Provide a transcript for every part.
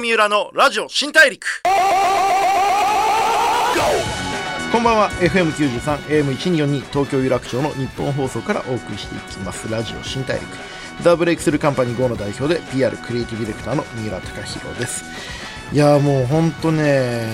三浦のラジオ新大陸。こんばんは。FM93 AM1242 東京有楽町の日本放送からお送りしていきます。ラジオ新大陸。ザ・ブレイクスルーカンパニー GO の代表で PR クリエイティブディレクターの三浦貴弘です。いやもうほんとね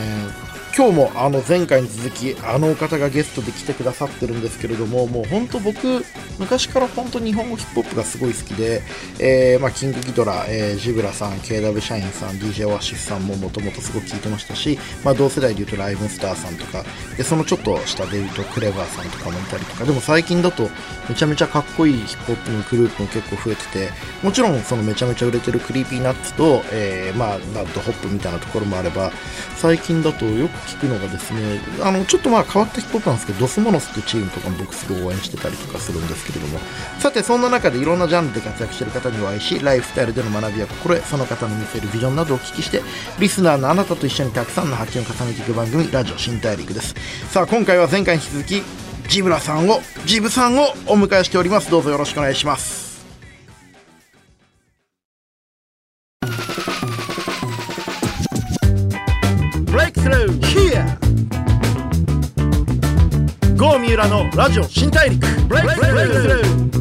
今日もあの前回に続きあのお方がゲストで来てくださってるんですけれどももう本当僕昔から本当日本語ヒップホップがすごい好きで、えー、まあ、キングギドラ、えー、 Zeebra さん K DUB SHINE さん DJ オアシスさんももともとすごく聞いてましたし、まあ、同世代でいうとライブスターさんとかでそのちょっと下でいうと KREVA さんとかもいたりとかでも最近だとめちゃめちゃかっこいいヒップホップのグループも結構増えててもちろんそのめちゃめちゃ売れてる Creepy Nuts と、えー、まあナードホップみたいなところもあれば最近だとよく聞くのがですねあのちょっとまあ変わったヒップホップなんですけど Dos Monos ってチームとかも僕すごい応援してたりとかするんですけれども。さてそんな中でいろんなジャンルで活躍してる方にお会いしライフスタイルでの学びや心得その方の見せるビジョンなどをお聞きしてリスナーのあなたと一緒にたくさんの発見を重ねていく番組ラジオ新大陸です。さあ今回は前回に引き続きジブラさんをジブさんをお迎えしております。どうぞよろしくお願いします。ゴー三浦のラジオ新大陸ブレイクスルー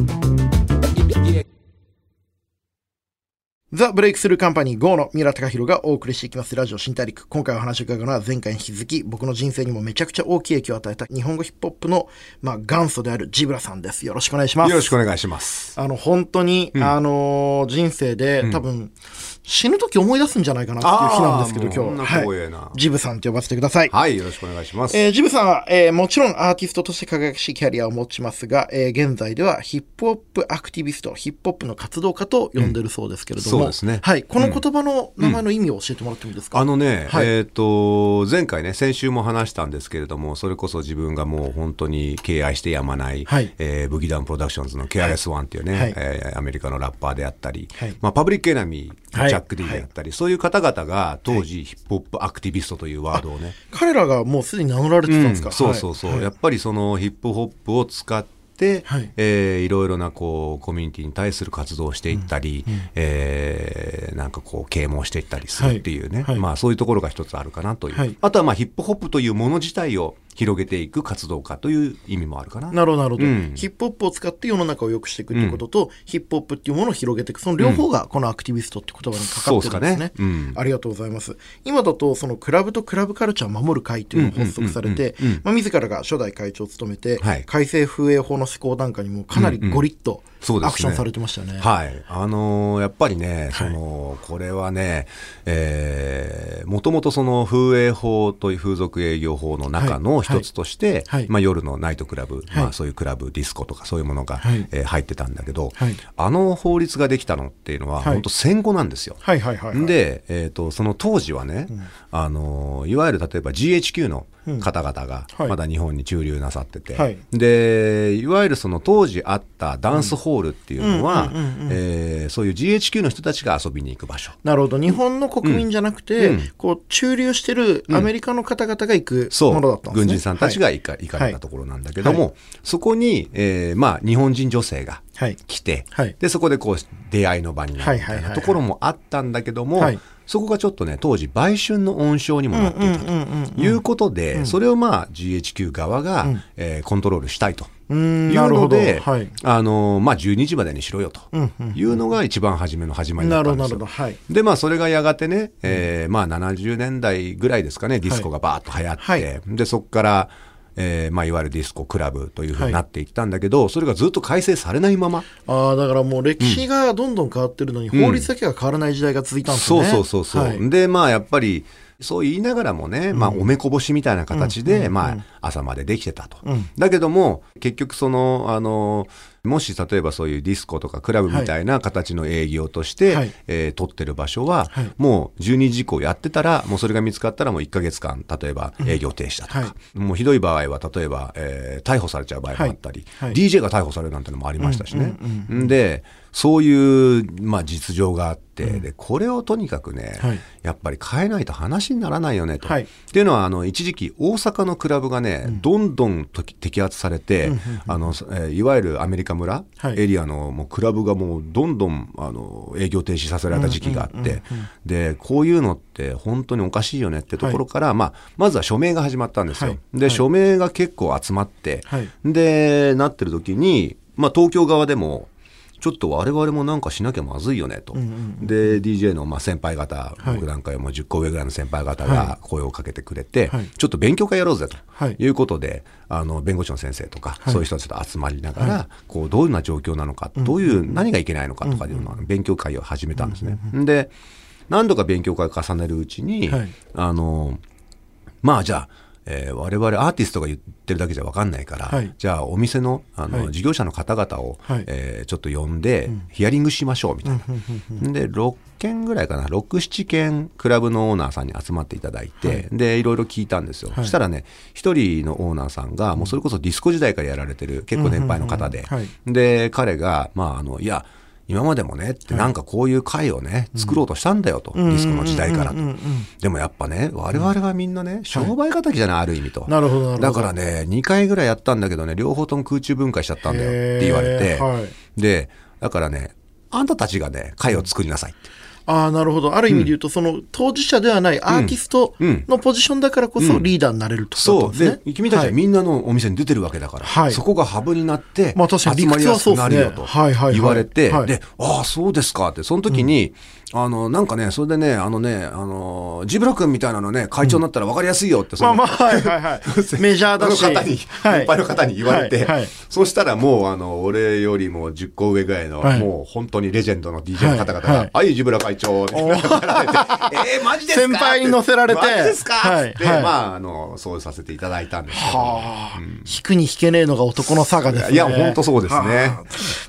ザ・ブレイクスルーカンパニー GO の三浦崇宏がお送りしていきますラジオ新大陸。今回お話を伺うのは前回に引き続き僕の人生にもめちゃくちゃ大きい影響を与えた日本語ヒップホップの、まあ、元祖である Zeebra さんです。よろしくお願いします。よろしくお願いします。あの、本当に、うん、あのー、人生で多分、うん死ぬ時思い出すんじゃないかなっていう日なんですけど、今日。はい。ジブさんって呼ばせてください。はい、よろしくお願いします。えー、ジブさんは、えー、もちろんアーティストとして輝かしいキャリアを持ちますが、えー、現在ではヒップホップアクティビスト、ヒップホップの活動家と呼んでるそうですけれども、うん、そうですね。はい。この言葉の名前の意味を教えてもらってもいいですか、うん、あのね、はい、えっ、と、前回ね、先週も話したんですけれども、それこそ自分がもう本当に敬愛してやまない、はい、えー、 Boogie Down Productions の KRS-1 っていうね、はい、えー、アメリカのラッパーであったり、はい、まあ、 Public Enemy、チャック・ディであったり、そういう方々が当時、ヒップホップアクティビストというワードをね。彼らがもうすでに名乗られてたんですか、うん、そうそうそう、やっぱりそのヒップホップを使って、はい、えー、いろいろなこうコミュニティに対する活動をしていったり、うん。うん、えー、なんかこう啓蒙していったりするっていうね、はい。はい、まあそういうところが一つあるかなという、あとはまあヒップホップというもの自体を広げていく活動家という意味もあるかな。なるほど、なるほど、うん、ヒップホップを使って世の中を良くしていくということと、うん、ヒップホップっていうものを広げていく、その両方がこのアクティビストって言葉にかかってるんですね。うんすね。ありがとうございます。今だと、そのクラブとクラブカルチャーを守る会というのを発足されて、まあ、自らが初代会長を務めて、はい、改正風営法の施行段階にもかなりゴリッと、アクションされてましたね。ねはい。あのー、やっぱりね、その、これはね、えー、もともとその風営法という風俗営業法の中の一つとして、はい、まあ、夜のナイトクラブ、はい、まあ、そういうクラブディスコとかそういうものが、はい、えー、入ってたんだけど、あの法律ができたのっていうのは、本当戦後なんですよ。はいはいはい、はい、で、えーと、その当時はね、うん、あのいわゆる例えば GHQ の方々がまだ日本に駐留なさってて、はい、でいわゆるその当時あったダンスホールっていうのはそういう GHQ の人たちが遊びに行く場所。なるほど。日本の国民じゃなくて、うん、こう駐留してるアメリカの方々が行くものだったんですね、軍人さんたちが行か,、行かれたところなんだけども、はい、そこに、えーまあ、日本人女性が来て、はい、でそこでこう出会いの場になるみたいなところもあったんだけども、はいそこがちょっとね、当時、売春の温床にもなっていたということで、それをまあ GHQ 側が、うん、えー、コントロールしたいと。いうので、はい、あのまあ、12時までにしろよというのが一番初めの始まりだったんですよ。はい、で、まあ、それがやがてね、えーまあ、70年代ぐらいですかね、ディスコがバーッと流行って、はい、でそこから、えーまあ、いわゆるディスコクラブというふうになっていったんだけど、はい、それがずっと改正されないまま。ああだからもう歴史がどんどん変わってるのに、うん、法律だけが変わらない時代が続いたんですね、うん、そうそうそうそう、はい、でまあやっぱりそう言いながらもね、まあ、おめこぼしみたいな形で、まあ、朝までできてたと。だけども、結局その、あの、もし例えばそういうディスコとかクラブみたいな形の営業として、はい、えー、取ってる場所は、はい、もう12時以降やってたら、もうそれが見つかったらもう1か月間、例えば営業停止だとか、はい、もうひどい場合は、例えば、えー、逮捕されちゃう場合もあったり、DJ が逮捕されるなんてのもありましたしね。で、そういう、まあ、実情があって、うん、でこれをとにかくね、はい、やっぱり変えないと話にならないよねと。はい、っていうのはあの一時期大阪のクラブがね、うん、どんどん摘発されて、うん、あのいわゆるアメリカ村エリアのもうクラブがもうどんどんあの営業停止させられた時期があって、でこういうのって本当におかしいよねってところから、はい、まあ、まずは署名が始まったんですよ。はい、で、署名が結構集まって、でなってる時に、まあ、東京側でもちょっと我々もなんかしなきゃまずいよねと、うんうん、で DJ のまあ先輩方、はい、僕なんかよも10個上ぐらいの先輩方が声をかけてくれて、はい、ちょっと勉強会やろうぜとい。うことで、あの弁護士の先生とか、そういう人たちと集まりながら、こうどういうような状況なのか、どういう何がいけないのかとかいうのは勉強会を始めたんですね。で何度か勉強会を重ねるうちに、あのまあじゃあえー、我々アーティストが言ってるだけじゃ分かんないから、はい、じゃあお店のあの、はい、事業者の方々を、はい、えー、ちょっと呼んで、ヒアリングしましょうみたいな。で6件ぐらいかな。67件クラブのオーナーさんに集まっていただいて、でいろいろ聞いたんですよ、そしたらね1人のオーナーさんがもうそれこそディスコ時代からやられてる結構年配の方で、で彼がまああのいや今までもねってなんかこういう会をね、作ろうとしたんだよと、ディスコの時代からと。でもやっぱね、我々はみんなね、商売敵じゃない、ある意味と。なるほど、だからね、2回ぐらいやったんだけどね、両方とも空中分解しちゃったんだよって言われて、で、だからね、あんたたちがね、会を作りなさいって。ああ、なるほど。ある意味で言うと、その当事者ではないアーティストのポジションだからこそリーダーになれると、そう。で、君たちはみんなのお店に出てるわけだから、そこがハブになって、まあ確かに集まりやすくなるよと言われて、で、ああ、そうですかって、その時に、あの、なんかね、それでね、あのね、あの、ジブラ君みたいなのね、会長になったら分かりやすいよって、まあまあ、はいはいはい。メジャーだし。の方に、はい、いの方に言われて、はいはい、そしたらもう、あの、俺よりも10個上ぐらいの、はい、もう本当にレジェンドの DJ の方々が、はい、ジブラ会長、えー、マジですか？先輩に乗せられて。マジですか？はい、で、まあ、あの、そうさせていただいたんですけど。は引くに引けねえのが男の差がですね。いや、本当そうですね。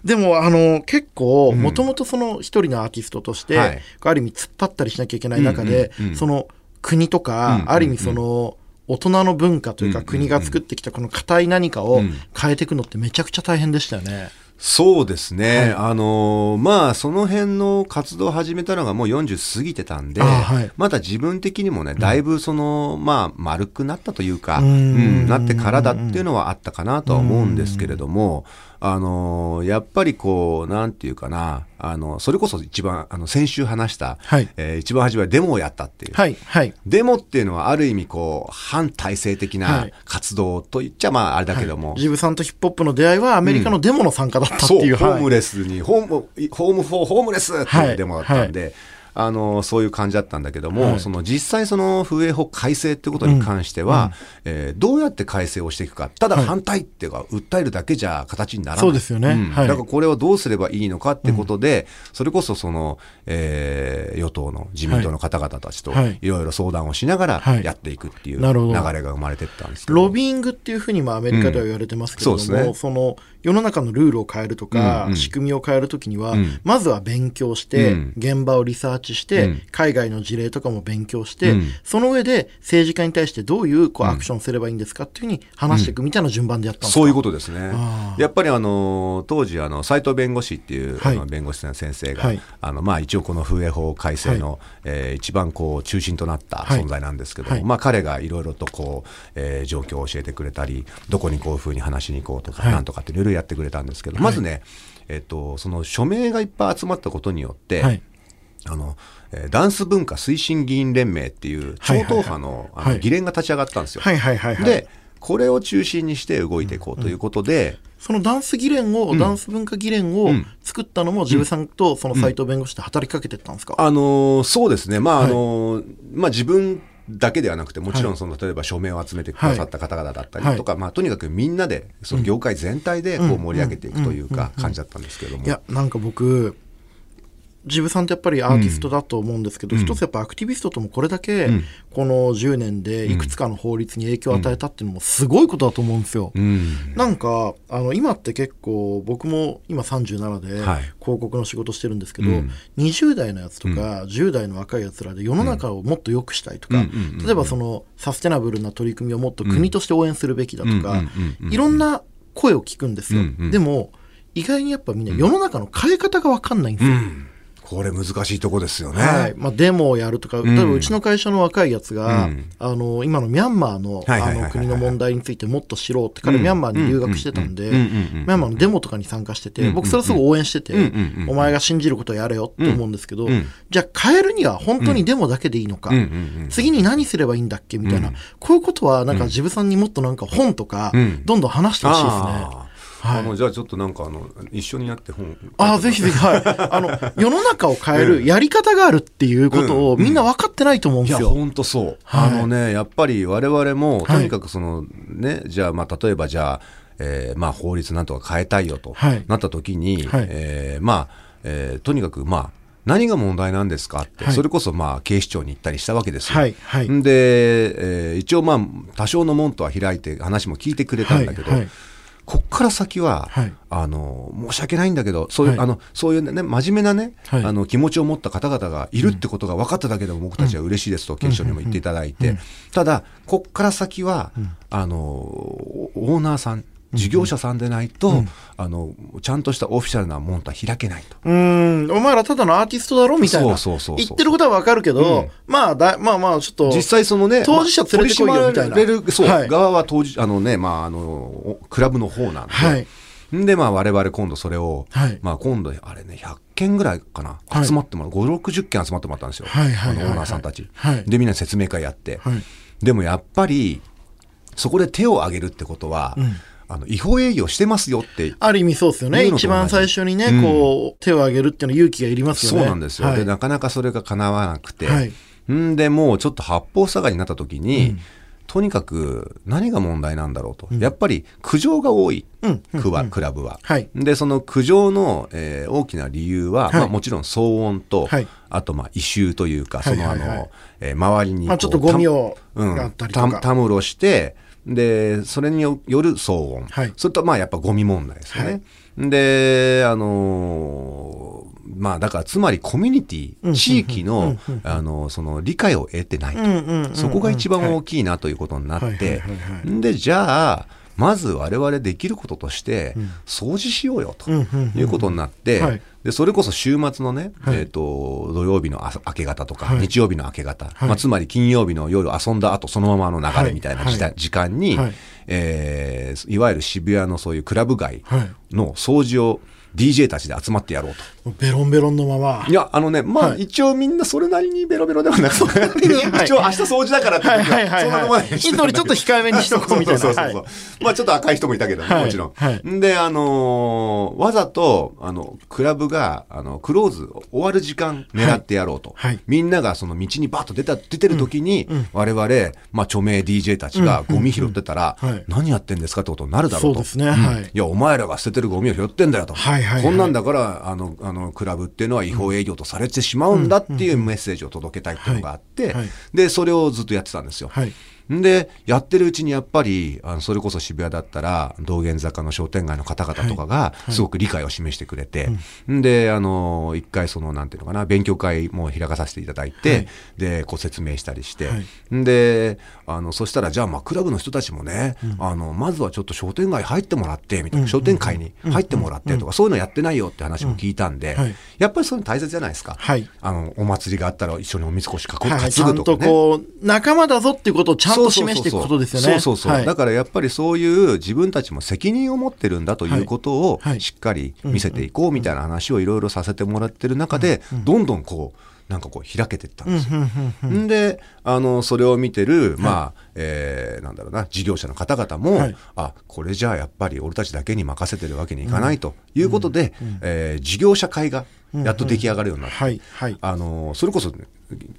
でも、あの、結構、もともとその一人のアーティストとして、ある意味突っ張ったりしなきゃいけない中で、その国とか、ある意味その、大人の文化というか国が作ってきたこの硬い何かを変えていくのってめちゃくちゃ大変でしたよね。そうですね、はい、あのまあその辺の活動を始めたのがもう40過ぎてたんで、はい、まだ自分的にもねだいぶその、うん、まあ丸くなったというか、うん、なってからだっていうのはあったかなとは思うんですけれども、あのやっぱりこうなんていうかなあのそれこそ一番あの先週話した、はい。えー、一番初めはデモをやったっていう、はいはい、デモっていうのはある意味こう反体制的な活動といっちゃまああれだけども、はい、ジブさんとヒップホップの出会いはアメリカのデモの参加だったっていう、うん、ホームレスにホームホームフォーホームレスっていうデモだったんで、はいあのそういう感じだったんだけども、はい、その実際その風営法改正ってことに関しては、うん、えー、どうやって改正をしていくか。ただ反対っていうか、はい、訴えるだけじゃ形にならない。そうですよね、うん、はい、だからこれをどうすればいいのかってことで、うん、それこそその、えー、与党の自民党の方々たちとい。ろいろ相談をしながらやっていくっていう流れが生まれてったんですけど、ロビングっていうふうにもアメリカでは言われてますけれども、そね、その世の中のルールを変えるとか、うん。うん、仕組みを変えるときには、うん、まずは勉強して、うん、現場をリサーチして、うん、海外の事例とかも勉強して、その上で政治家に対してどういうこうアクションすればいいんですかっていうふうに話していくみたいな順番でやったんですか、そういうことですね。やっぱりあの当時あの斉藤弁護士っていう、はい、弁護士の先生が、はい、あのまあ一応この風営法改正の、はい、えー、一番こう中心となった存在なんですけども、まあ彼がいろいろとこう、えー、状況を教えてくれたりどこにこういうふうに話しに行こうとか、なんとかっていろいろやってくれたんですけど、まずね、えっと、その署名がいっぱい集まったことによって、はい、あのダンス文化推進議員連盟っていう超党派の,、あの議連が立ち上がったんですよ。でこれを中心にして動いていこうということで、うんうんそのダンス議連を、うん、ダンス文化議連を作ったのも、ジブさんとその斎藤弁護士で働きかけてたんですか、あのー、そうですね、まああのー、まあ、自分だけではなくてもちろんその、例えば署名を集めてくださった方々だったりとか、まあ、とにかくみんなでその業界全体でこう盛り上げていくというか感じだったんですけれども。いやなんか僕ジブさんってやっぱりアーティストだと思うんですけど、うん、一つやっぱアクティビストともこれだけ、この10年でいくつかの法律に影響を与えたっていうのもすごいことだと思うんですよ。うん、なんかあの今って結構僕も今37で広告の仕事してるんですけど、はい、20代のやつとか、10代の若いやつらで世の中をもっと良くしたいとか、例えばそのサステナブルな取り組みをもっと国として応援するべきだとか、いろんな声を聞くんですよ。でも意外にやっぱみんな世の中の変え方が分かんないんですよ。これ難しいとこですよね。はい。まあ、デモをやるとか、例えばうちの会社の若いやつが、うん、あの、今のミャンマーの、あの、国の問題についてもっと知ろうって彼、ミャンマーに留学してたんで、ミャンマーのデモとかに参加してて、僕それすごい応援してて、お前が信じることをやれよって思うんですけど、じゃあ変えるには本当にデモだけでいいのか、次に何すればいいんだっけみたいな、こういうことはなんか自分さんにもっとなんか本とか、どんどん話してほしいですね。はい、あのじゃあちょっとなんかあの一緒にやって本あぜひぜひはい。あの世の中を変えるやり方があるっていうことをみんな分かってないと思うんですよ、いや本当そう、はい、あのねやっぱり我々もとにかくそのね、じゃあまあ例えばじゃあえー、まあ法律なんとか変えたいよと、なった時に、はい、えー、まあ、えー、とにかくまあ何が問題なんですかって、はい、それこそまあ警視庁に行ったりしたわけですよ。はい。はい、で、えー、一応まあ多少の門とは開いて話も聞いてくれたんだけど、はい。はいこっから先は、はい、あの申し訳ないんだけどそういう、はい、あのそういうね真面目なね、はい、あの気持ちを持った方々がいるってことが分かっただけでも僕たちは嬉しいですと警視庁にも言っていただいて、ただこっから先は、あのオーナーさん事業者さんでないと、うん、あのちゃんとしたオフィシャルなもんとは開けないと。うん、お前らただのアーティストだろみたいな。そうそうそう言ってることはわかるけど、うん、まあだ、まあまあ、ちょっと。実際そのね、当事者連れてこいよみたいな。そう、はい、側は当事、あのね、まあ、あの、クラブの方なんで。はい。で、まあ、我々今度それを、はい、まあ、今度、あれね、100件ぐらいかな、はい、集まってもらう、5、60件集まってもらったんですよ。はいはい、はい、オーナーさんたち。はい、で、みんな説明会やって。はい、でもやっぱり、そこで手を挙げるってことは、うんあの違法営業してますよってある意味そうですよね。一番最初にね、うん、こう手を挙げるっていうのは勇気がいりますよね。そうなんですよ、はい、でなかなかそれが叶わなくて、はい、ん。でもうちょっと八方塞がりになった時に、うん、とにかく何が問題なんだろうと、うん、やっぱり苦情が多い、クはクラブは、はい、でその苦情の、えー、大きな理由は、まあ、もちろん騒音と、あとまあ異臭というかそのあの、え周りに、まあ、ちょっとゴミをた,、たむろしてで、それによる騒音。はい、それと、まあ、やっぱゴミ問題ですよね。はい、で、あのー、まあ、だから、つまりコミュニティ、地域の、あの、その理解を得てないと。そこが一番大きいなということになって、で、じゃあ、まず我々できることとして、掃除しようよということになって、でそれこそ週末のね、はい、えーと、土曜日の明け方とか、はい、日曜日の明け方、はい、まあ、つまり金曜日の夜遊んだ後そのままの流れみたいな時,、時間に、はい。えー、いわゆる渋谷のそういうクラブ街の掃除を、DJ たちで集まってやろうと。ベロンベロンのまま。いや、あのね、まあ、はい、一応みんなそれなりにベロベロではなくて、一応明日掃除だからって時は、そんなとこな。い人ちょっと控えめにしとこうみたいな。そうそうそうまあ、ちょっと赤い人もいたけどね、もちろん。はい、で、あのー、わざと、あの、クラブが、あの、クローズ、終わる時間狙ってやろうと。はい、みんながその道にバッと出た、出てる時に、我々、まあ、著名 DJ たちがゴミ拾ってたら、何やってんですかってことになるだろうと。そうですね。はい。いや、お前らが捨ててるゴミを拾ってんだよと。はいはい。こんなんだから、あのあのクラブっていうのは違法営業とされてしまうんだっていうメッセージを届けたいっていうのがあって、でそれをずっとやってたんですよ。はいで、やってるうちにやっぱり、あのそれこそ渋谷だったら、道玄坂の商店街の方々とかが、すごく理解を示してくれて、はいはい、で、あの、一回その、なんていうのかな、勉強会も開かさせていただいて、はい、で、ご説明したりして、で、あの、そしたら、じゃあ、まあ、クラブの人たちもね、うん、あの、まずはちょっと商店街入ってもらって、みたいな、商店会に入ってもらってとか、そういうのやってないよって話も聞いたんで、やっぱりそういうの大切じゃないですか。あの、お祭りがあったら一緒におみこし担ぐとかね。ちゃんとこう、仲間だぞっていうことをちゃんと示していくことですよね。そうそうそう、はい、だからやっぱりそういう自分たちも責任を持ってるんだということをしっかり見せていこうみたいな話をいろいろさせてもらってる中で、どんどんこう、なんかこう開けていったんですよ。んであのそれを見てる、まあえー、なんだろうな事業者の方々も、はい、あこれじゃあやっぱり俺たちだけに任せてるわけにいかないということで、うん、えー、事業者会がやっと出来上がるようになって、あのそれこそ、ね、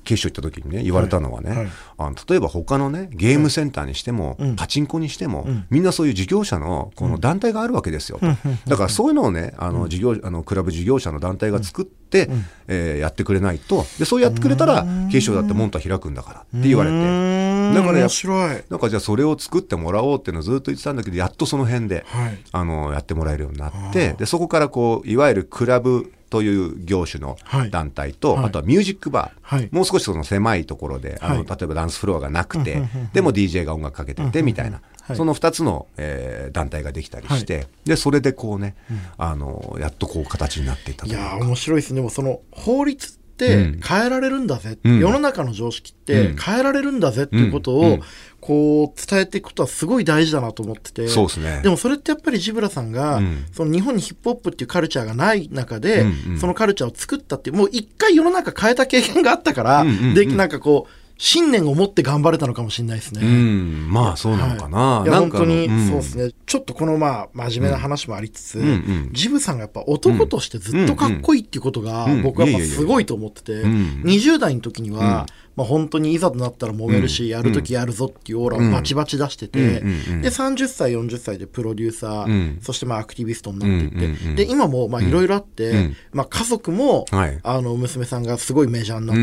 警視庁行った時にね言われたのはね、はいはい、あの例えば他のねゲームセンターにしても、パチンコにしても、うん、みんなそういう事業者のこの団体があるわけですよ、だからそういうのをねあの事業あのクラブ事業者の団体が作って、うん、えー、やってくれないと。でそうやってくれたら警視庁だって門と開くんだからって言われて。だから面白い。なんかじゃあそれを作ってもらおうっていうのをずっと言ってたんだけど、やっとその辺で、はい、あの、やってもらえるようになって、で、そこからこう、いわゆるクラブという業種の団体と、はい、あとはミュージックバー、はい、もう少しその狭いところで、あの例えばダンスフロアがなくて、でも DJ が音楽かけててみたいな、その2つの、えー、団体ができたりして、でそれでこうね、あのやっとこう形になっていったいや面白いです。ねでもその法律って変えられるんだぜ、うん、世の中の常識って変えられるんだぜっていうことを、こう伝えていくことはすごい大事だなと思ってて。そうですね。でもそれってやっぱりジブラさんが、うん、その日本にヒップホップっていうカルチャーがない中で、うんうん、そのカルチャーを作ったっていうもう一回世の中変えた経験があったから、うんうんうん、でなんかこう信念を持って頑張れたのかもしれないですね。うん、まあそうなのかな。はい、いや本当に、そうですね。ちょっとこのまあ真面目な話もありつつ、うん。うん、ジブさんがやっぱ男としてずっとかっこいいっていうことが僕はやっぱすごいと思ってて、20代の時には、まあ、本当にいざとなったら揉めるし、やるときやるぞっていうオーラをバチバチ出してて、で30歳40歳でプロデューサー、そしてまあアクティビストになっていって、で今もいろいろあって、まあ、家族も、あの娘さんがすごいメジャーになっ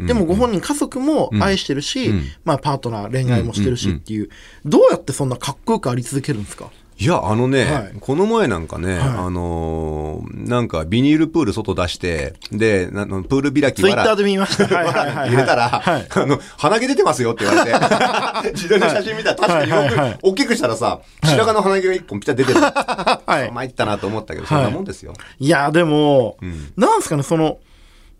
て、でもご本人家族も愛してるし、まあ、パートナー恋愛もしてるしっていう、どうやってそんなかっこよくあり続けるんですか？いや、あのね、はい、この前なんかね、はい、あのー、なんかビニールプール外出して、で、あのプール開きツイッターで見ました。入れたら、はい、あの、鼻毛出てますよって言われて、自撮りの写真見たら確かによく、大きくしたらさ、白髪の鼻毛が一本ピタッ出てる。はい。参ったなと思ったけど、そんなもんですよ。いや、でも、うん、なんですかね、その、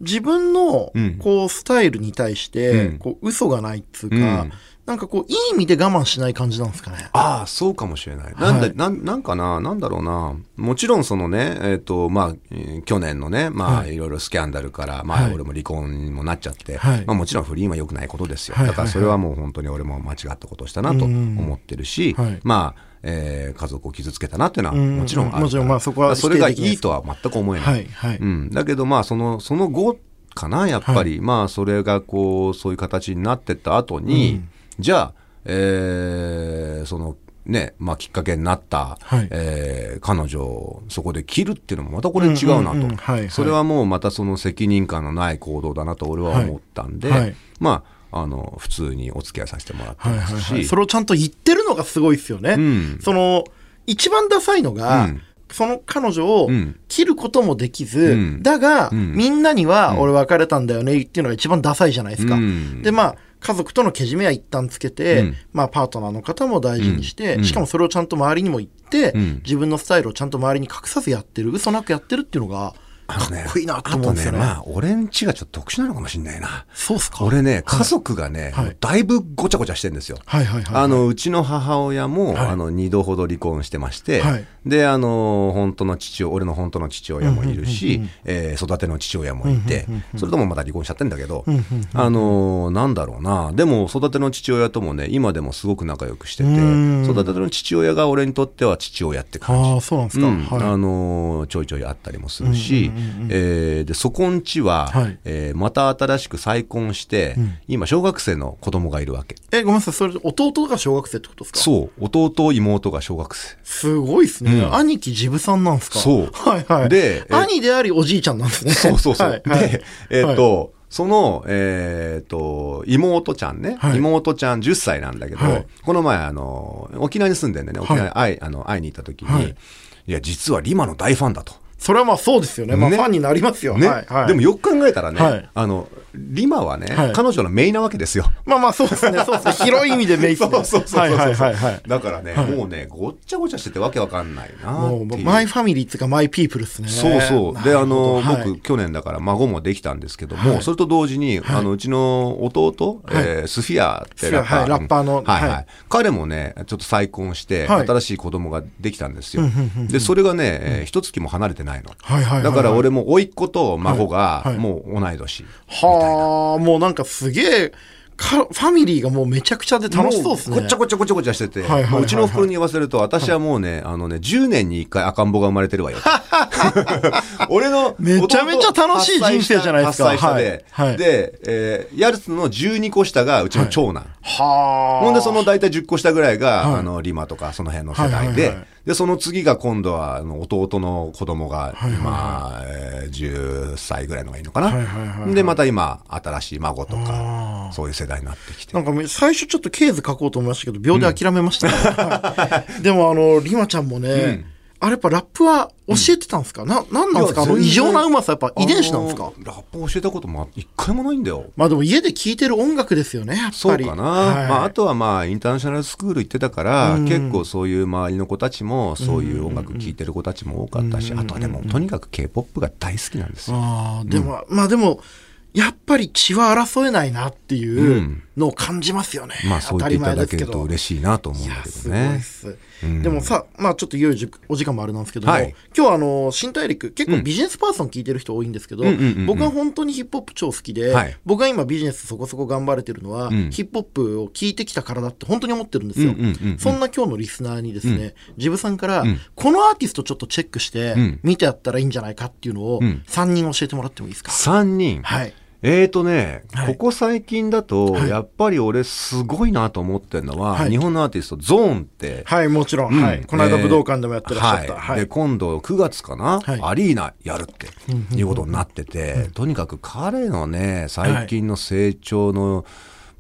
自分の、こう、スタイルに対して、こう、嘘がないっつうか、うんなんかこう、いい意味で我慢しない感じなんですかね。ああ、そうかもしれない。なんだ、はい、ななんかな、なんだろうな。もちろんそのね、えっ、ー、と、まあ、えー、去年のね、まあ、はい、いろいろスキャンダルから、まあ、俺も離婚にもなっちゃって、はい、まあもちろん不倫は良くないことですよ。だからそれはもう本当に俺も間違ったことをしたなと思ってるし、まあ、えー、家族を傷つけたなっていうのはもちろんあるもちろんまあそこはそれがいいとは全く思えない、はい。はい。うん、だけどまあそのその後かなやっぱり、はい、まあそれがこうそういう形になってった後に、うん、じゃあえー、そのね、まあ、きっかけになった、はい、えー、彼女をそこで切るっていうのもまたこれ違うなと、それはもうまたその責任感のない行動だなと俺は思ったんで、はい。はい、まあ、あの普通にお付き合いさせてもらってますし、はいはいはい、それをちゃんと言ってるのがすごいですよね。うん、その一番ダサいのが、うん。その彼女を切ることもできず、うん、だが、うん、みんなには俺別れたんだよねっていうのが一番ダサいじゃないですか。うん、で、まあ、家族とのけじめは一旦つけて、うん、まあパートナーの方も大事にして、うん、しかもそれをちゃんと周りにも言って、うん、自分のスタイルをちゃんと周りに隠さずやってる、嘘なくやってるっていうのが、かっこいいなと思うんですよね。ねまあ、俺んちがちょっと特殊なのかもしれないな。そうっすか？俺ね、家族がね、はい、だいぶごちゃごちゃしてるんですよ。はいはいはい、はい、あの、うちの母親も、はい、あの、二度ほど離婚してまして、はい、で、あの、本当の父親、俺の本当の父親もいるし、えー、育ての父親もいて、それともまだ離婚しちゃってんだけど、あの、なんだろうな。でも、育ての父親ともね、今でもすごく仲良くしてて、育ての父親が俺にとっては父親って感じ。ああ、そうなんですか。うん、あの、ちょいちょいあったりもするし、えー、で、そこんちは、はい、えー、また新しく再婚して、うん、今、小学生の子供がいるわけ。え、ごめんなさい、それ、弟が小学生ってことですか？そう、弟、妹が小学生。すごいですね。うん、兄貴、ジブさんなんですか？そう。はいはい。で、兄でありおじいちゃんなんですね。そうそうそう。はいはい、で、えー、っと、はいその、えっ、ー、と、妹ちゃんね、はい、妹ちゃん10歳なんだけど、はい、この前、あの、沖縄に住んでんでね、沖縄に会い,、あの会いに行った時に、い、や、実はリマの大ファンだと。それはまあそうですよね。まあファンになりますよ。ね。はいはい、でもよく考えたらね、あの、リマはね、はい、彼女のメイなわけですよ。まあまあそうですね、そうですね。広い意味でメイそうそうそうそう。はいはいはい、はい。だからね、はい、もうね、ごっちゃごちゃしててわけわかんないなもう、マイファミリーっていうかマイピープルっすね。そうそう。で、あの、僕、去年だから孫もできたんですけども、それと同時に、あの、うちの弟、えー、スフィアってラッパー。ラッパーの。はいはい。彼もね、ちょっと再婚して、新しい子供ができたんですよ。で、それがね、一月も離れてないの。はいはい。だから俺も甥っ子と孫が、もう同い年。はあ、もうなんかすげえ、かファミリーがもうめちゃくちゃで楽しそうですね。ごちゃごちゃごちゃごちゃしてて、うちの袋に言わせると、私はもうね、あのね、10年に1回赤ん坊が生まれてるわよ。俺のめちゃめちゃ楽しい人生じゃないですか。8歳下で、はい、で、えー、やるつの12個下がうちの長男。はあ。ほんでその大体10個下ぐらいが、はい、あの、リマとかその辺の世代で、で、その次が今度は、あの弟の子供が、今、えー、10歳ぐらいのがいいのかな。で、また今、新しい孫とか、そういう世代になってきて。なんか、最初ちょっとケーズ書こうと思いましたけど、秒で諦めました、ね。う ん、でも、あの、リマちゃんもね、うんあれやっぱラップは教えてたんですか、うん、な、なんなんですか？あの異常なうまさやっぱ遺伝子なんですか？ラップ教えたことも一回もないんだよ。まあでも家で聴いてる音楽ですよね、やっぱり。そうかな。はい、まああとはまあインターナショナルスクール行ってたから、うん、結構そういう周りの子たちもそういう音楽聴いてる子たちも多かったし、うん、あとはでもとにかく K-POP が大好きなんですよ。ああ、でも、まあでも、やっぱり血は争えないなっていうのを感じますよね。うん、まあそう言っていただけると嬉しいなと思うんだけどね。すうん、でもさ、まあちょっといよいよお時間もあれなんですけども、はい、今日はあの、新大陸、結構ビジネスパーソン聞いてる人多いんですけど、僕は本当にヒップホップ超好きで、はい、僕が今ビジネスそこそこ頑張れてるのは、うん、ヒップホップを聞いてきたからだって本当に思ってるんですよ。そんな今日のリスナーにですね、ジブさんから、このアーティストちょっとチェックして、見てやったらいいんじゃないかっていうのを、3人教えてもらってもいいですか ?3 人。はい。えーとね、はい、ここ最近だと、やっぱり俺すごいなと思ってるのは、はい、日本のアーティスト、ゾーンって。はい、もちろん。うん、はい。この間武道館でもやってらっしゃった。はい。で、今度9月かな、アリーナやるっていうことになってて、とにかく彼のね、最近の成長の、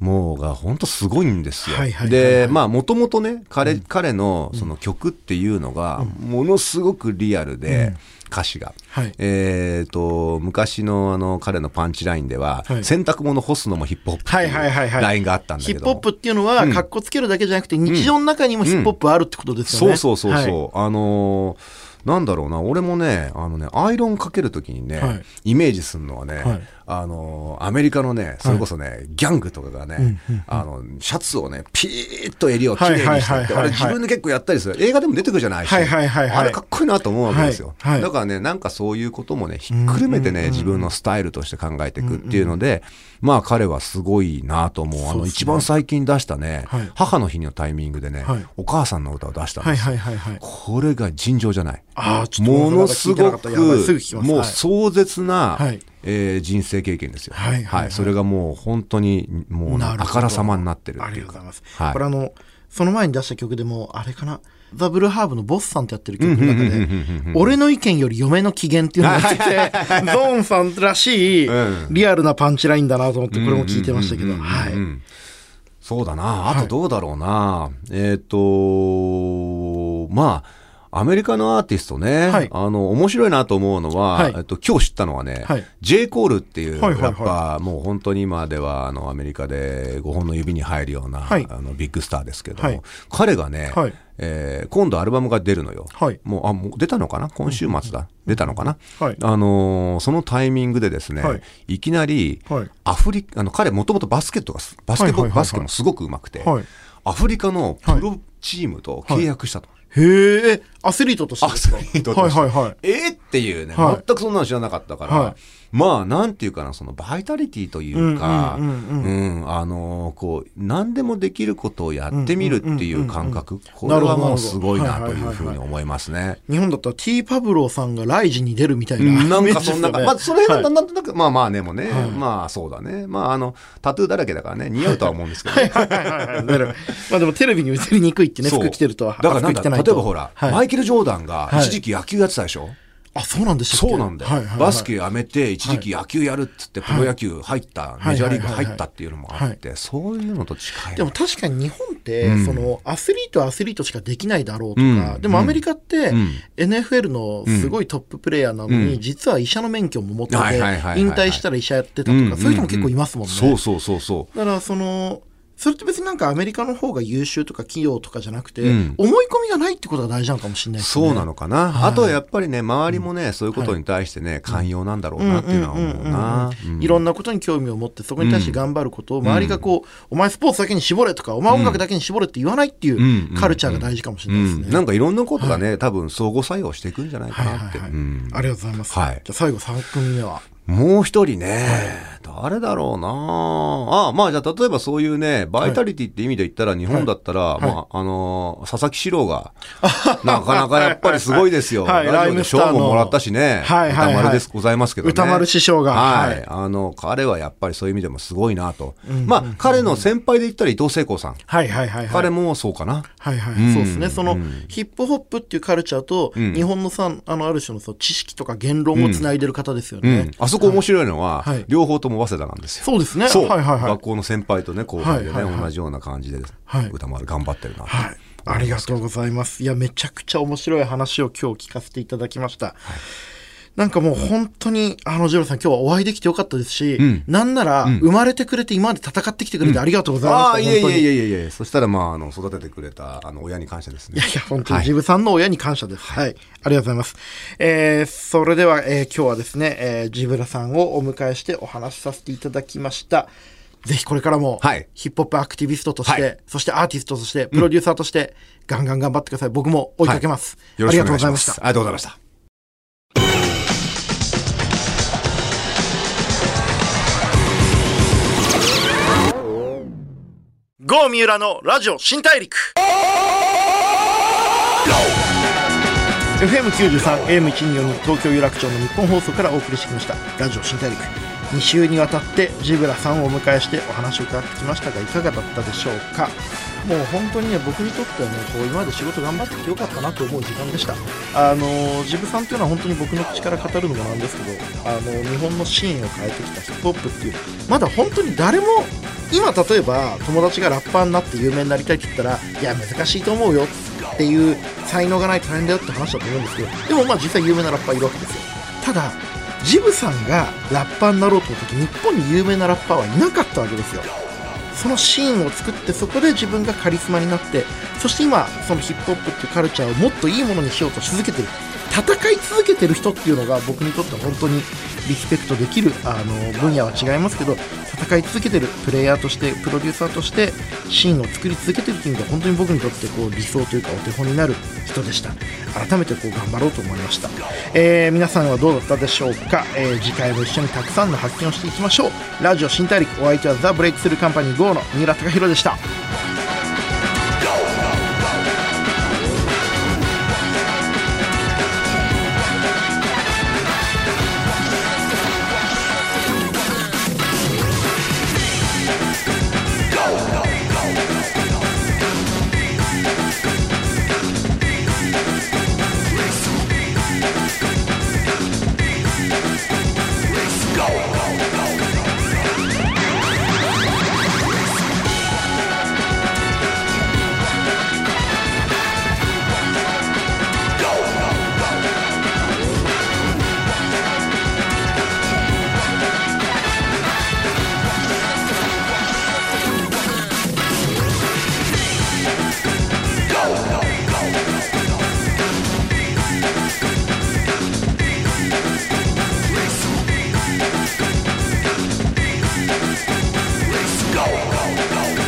もうが本当すごいんですよ。で、まあもともとね、彼、うん、彼のその曲っていうのが、ものすごくリアルで、うん。歌詞が、はい、えーと、昔のあの彼のパンチラインでは、はい、洗濯物干すのもヒップホップっていうラインがあったんだけど、ヒップホップっていうのは、かっこつけるだけじゃなくて、日常の中にもヒップホップあるってことですよね。うん。うん、そうそうそうそう、はい、あのーなんだろうな、俺もね、あのね、アイロンかけるときにね、はい、イメージするのはね、はい、あの、アメリカのね、それこそね、はい、ギャングとかがね、あの、シャツをね、ピーッと襟をきれいにしてって、あれ自分で結構やったりする。映画でも出てくるじゃないし、あれかっこいいなと思うわけですよ。だからね、なんかそういうこともね、ひっくるめてね、自分のスタイルとして考えていくっていうので、まあ彼はすごいなと思う。あの、一番最近出したね、母の日のタイミングでね、お母さんの歌を出したんですよ。これが尋常じゃない。ものすごく、もう壮絶な、はい、えー、人生経験ですよ、はいはいはい、それがもう本当にもうあからさまになってるっていうか。はい、これあのその前に出した曲でもあれかな？ザ・ブルーハーブのボスさんってやってる曲の中で、俺の意見より嫁の機嫌っていうのがやってて、ゾーンさんらしいリアルなパンチラインだなと思って、これも聞いてましたけど、はい。そうだな。あとどうだろうな。はい、えっ、ー、と、まあ、アメリカのアーティストね、はい、あの、面白いなと思うのは、はい、えっと、今日知ったのはね、はい、J. コールっていうラッパー、もう本当に今では、あの、アメリカで5本の指に入るような、あの、ビッグスターですけども、彼がね、えー、今度アルバムが出るのよ。はい、もう、あ、もう出たのかな？今週末だ。うん、出たのかな、はい、あのー、そのタイミングでですね、はい、いきなり、アフリカ、あの、彼もともとバスケットが、バスケバスケもすごく上手くて、アフリカのプロチームと契約したと。へえ、アスリートとしてですか？アスリートとして。はいはいはい。えー、っていうね、はい、全くそんなの知らなかったから、はい、まあ、なんていうかな、そのバイタリティというか、うん、あのー、こう、何でもできることをやってみるっていう感覚、これはもうすごいなというふうに思いますね。日本だったら T パブローさんがライジに出るみたいな、なんかそんな、まあ、その辺はなんとなく、まあまあね、もね、まあそうだね。まあ、あの、タトゥーだらけだからね、似合うとは思うんですけど、ね。まあでもテレビに映りにくいってね、服着てるとは。だからなんだ、例えばほら、マイケル・ジョーダンが一時期野球やってたでしょ？あ、そうなんでしたそうなんだよ、はいはいはい。バスケやめて、一時期野球やるっつって、プロ野球入った、はい、メジャーリーグ入ったっていうのもあって、そういうのと近い。でも確かに日本って、うん、その、アスリートはアスリートしかできないだろうとか、うん、でもアメリカって、うん、NFL のすごいトッププレイヤーなのに、実は医者の免許も持ってて、引退したら医者やってたとか、そういう人も結構いますもんね。そうそうそうそう。だからその、それって別になんかアメリカの方が優秀とか企業とかじゃなくて、うん、思い込みがないってことが大事なのかもしれないですね。そうなのかな。はい、あとはやっぱりね、周りもね、そういうことに対してね、寛容なんだろうなっていうのは思うな。いろんなことに興味を持って、そこに対して頑張ることを、周りがこう、お前スポーツだけに絞れとか、お前音楽だけに絞れって言わないっていうカルチャーが大事かもしれないですね。なんかいろんなことがね、多分相互作用していくんじゃないかなって。ありがとうございます。はい、じゃあ最後3組目はもう一人ね、ど誰だろうな。あまあじゃあ例えばそういうね、バイタリティって意味で言ったら日本だったら、はい、まあ、あのー、佐々木史郎が、なかなかやっぱりすごいですよ。はい、ラジオで賞ももらったしね、はいはいはい、歌丸です、ございますけどね。歌丸師匠が。はい。あの、彼はやっぱりそういう意味でもすごいなと。うん。うんうん、まあ、彼の先輩で言ったら伊藤聖子さん。はい。はい。はい、はい。彼もそうかな。はい。はい、うん、そうですね。その、ヒップホップっていうカルチャーと、うん、日本のさ、あの、ある種のそう知識とか言論をつないでる方ですよね。あそこ面白いのは、はい、両方とも早稲田なんですよ。そうですね。そう。はいはいはい、学校の先輩とね、後輩でね、はいはいはい、同じような感じで、はい、歌丸頑張ってるなはい。ありがとうございます。いや、めちゃくちゃ面白い話を今日聞かせていただきました。はいなんかもう本当に、あの、ジローさん今日はお会いできてよかったですし、うん、なんなら、生まれてくれて今まで戦ってきてくれてありがとうございました。うん、ああ、いえいえいえいえいえ、そしたらまあ、あの、育ててくれた、あの、親に感謝ですね。いやいや、本当に、ジブさんの親に感謝です。はい、はい。ありがとうございます。えー、それでは、えー、今日はですね、えー、ジブラさんをお迎えしてお話しさせていただきました。ぜひこれからも、はい、ヒップホップアクティビストとして、はい、そしてアーティストとして、プロデューサーとして、ガンガン頑張ってください。僕も追いかけます。はい、ありがとうございました。ありがとうございました。郷三浦のラジオ新大陸。FM93、AM1242 東京有楽町の日本放送からお送りしてきました。ラジオ新大陸。2週にわたってジブラさんをお迎えしてお話を伺ってきましたがいかがだったでしょうか？もう本当にね僕にとってはねこう今まで仕事頑張ってきてよかったなと思う時間でした。あのジブさんっていうのは本当に僕の口から語るのもなんですけどあの日本のシーンを変えてきたヒップホップっていうまだ本当に誰も今例えば友達がラッパーになって有名になりたいって言ったらいや難しいと思うよっていう才能がない大変だよって話だと思うんですけどでもまあ実際有名なラッパーいるわけですよ。ただジブさんがラッパーになろうと思った時日本に有名なラッパーはいなかったわけですよ。そのシーンを作ってそこで自分がカリスマになってそして今そのヒップホップっていうカルチャーをもっといいものにしようとし続けてる。戦い続けてる人っていうのが僕にとっては本当にリスペクトできるあの分野は違いますけど戦い続けてるプレイヤーとしてプロデューサーとしてシーンを作り続けてるっていうのが本当に僕にとってこう理想というかお手本になる人でした。改めてこう頑張ろうと思いました、えー、皆さんはどうだったでしょうか、えー、次回も一緒にたくさんの発見をしていきましょう。ラジオ新大陸お相手はザ・ブレイクスルーカンパニー GO の三浦貴大でした。go, go, go.